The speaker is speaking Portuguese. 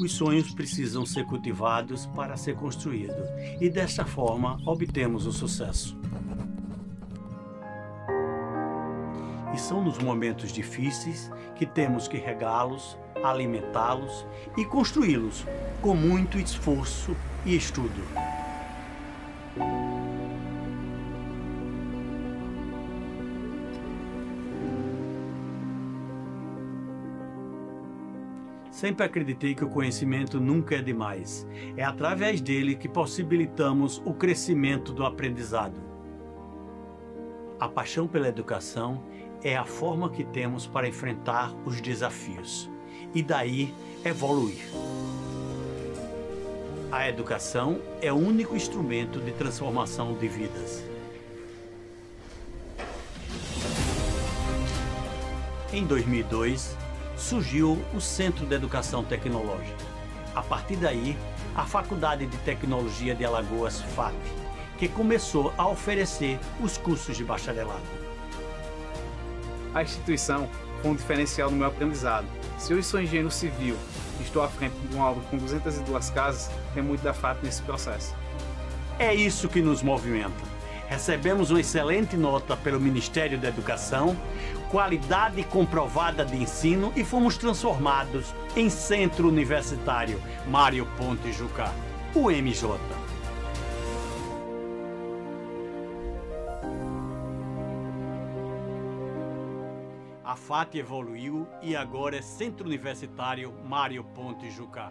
Os sonhos precisam ser cultivados para ser construído, e desta forma obtemos o sucesso. E são nos momentos difíceis que temos que regá-los, alimentá-los e construí-los com muito esforço e estudo. Sempre acreditei que o conhecimento nunca é demais. É através dele que possibilitamos o crescimento do aprendizado. A paixão pela educação é a forma que temos para enfrentar os desafios e daí evoluir. A educação é o único instrumento de transformação de vidas. Em 2002, surgiu o Centro de Educação Tecnológica. A partir daí, a Faculdade de Tecnologia de Alagoas, FAT, que começou a oferecer os cursos de bacharelado. A instituição foi um diferencial no meu aprendizado. Se eu sou engenheiro civil e estou à frente de uma obra com 202 casas, tem muito da FAT nesse processo. É isso que nos movimenta. Recebemos uma excelente nota pelo Ministério da Educação, qualidade comprovada de ensino e fomos transformados em Centro Universitário Mário Ponte Jucá, o MJ. A FAT evoluiu e agora é Centro Universitário Mário Ponte Jucá.